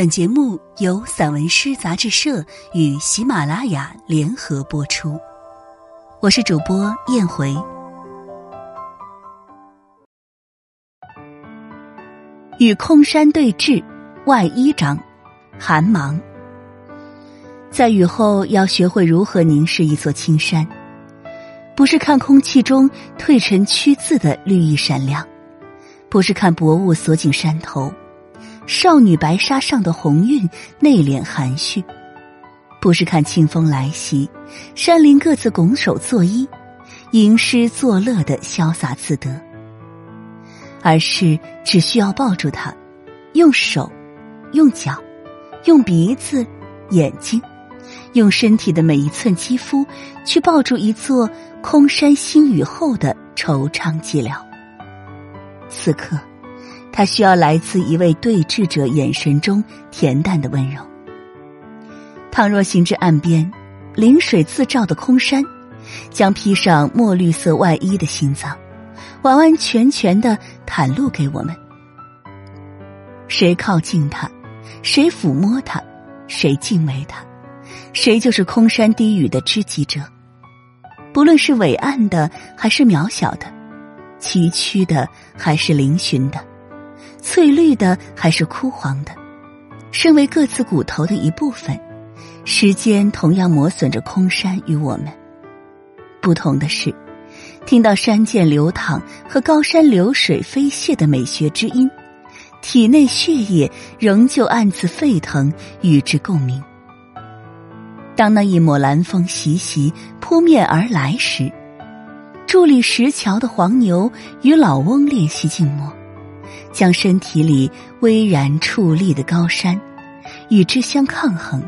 本节目由散文诗杂志社与喜马拉雅联合播出，我是主播燕回。与空山对峙，外一章，寒芒。在雨后，要学会如何凝视一座青山，不是看空气中褪尘屈字的绿意闪亮，不是看薄雾锁紧山头。少女白纱上的红晕，内敛含蓄，不是看清风来袭，山林各自拱手作揖，吟诗作乐的潇洒自得，而是只需要抱住他，用手，用脚，用鼻子，眼睛，用身体的每一寸肌肤，去抱住一座空山新雨后的惆怅寂寥。此刻。他需要来自一位对峙者眼神中恬淡的温柔。倘若行至岸边，临水自照的空山，将披上墨绿色外衣的心脏，完完全全的袒露给我们。谁靠近他，谁抚摸他，谁敬畏他，谁就是空山低语的知己者。不论是伟岸的，还是渺小的；崎岖的，还是嶙峋的。翠绿的还是枯黄的，身为各自骨头的一部分，时间同样磨损着空山与我们。不同的是，听到山涧流淌和高山流水飞泻的美学之音，体内血液仍旧暗自沸腾，与之共鸣。当那一抹蓝风习习扑面而来时，伫立石桥的黄牛与老翁练习静默。将身体里巍然矗立的高山，与之相抗衡。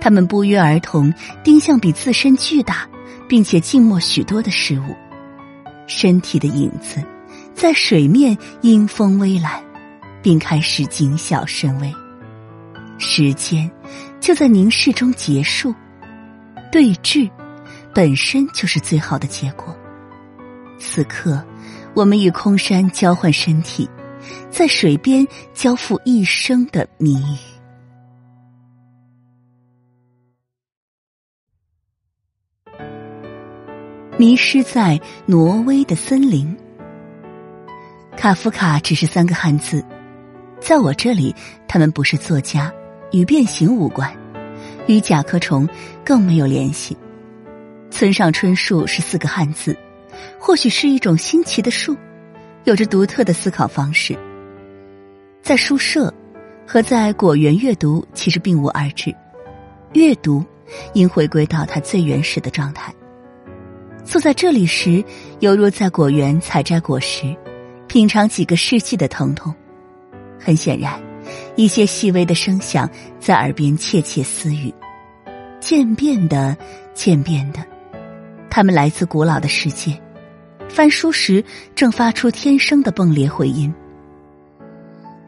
他们不约而同盯向比自身巨大，并且静默许多的事物。身体的影子，在水面迎风微澜，并开始谨小慎微。时间就在凝视中结束。对峙，本身就是最好的结果。此刻。我们与空山交换身体，在水边交付一生的谜语。迷失在挪威的森林。卡夫卡只是三个汉字，在我这里，他们不是作家，与变形无关，与甲壳虫更没有联系。村上春树是四个汉字。或许是一种新奇的树，有着独特的思考方式。在书社和在果园阅读其实并无二致，阅读应回归到它最原始的状态。坐在这里时，犹如在果园采摘果实，品尝几个世纪的疼痛。很显然，一些细微的声响在耳边窃窃私语，渐变的，渐变的，它们来自古老的世界。翻书时，正发出天生的迸裂回音。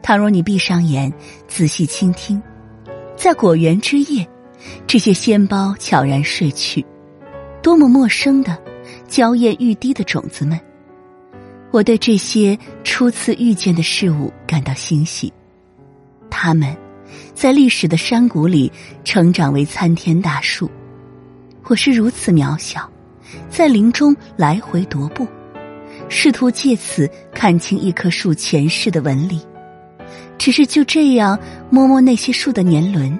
倘若你闭上眼，仔细倾听，在果园之夜，这些仙胞悄然睡去，多么陌生的、娇艳欲滴的种子们！我对这些初次遇见的事物感到欣喜。它们，在历史的山谷里成长为参天大树。我是如此渺小。在林中来回踱步，试图借此看清一棵树前世的纹理。只是就这样摸摸那些树的年轮，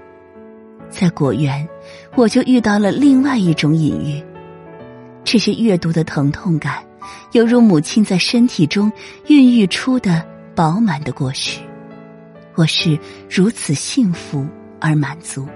在果园，我就遇到了另外一种隐喻。这些阅读的疼痛感，犹如母亲在身体中孕育出的饱满的果实。我是如此幸福而满足。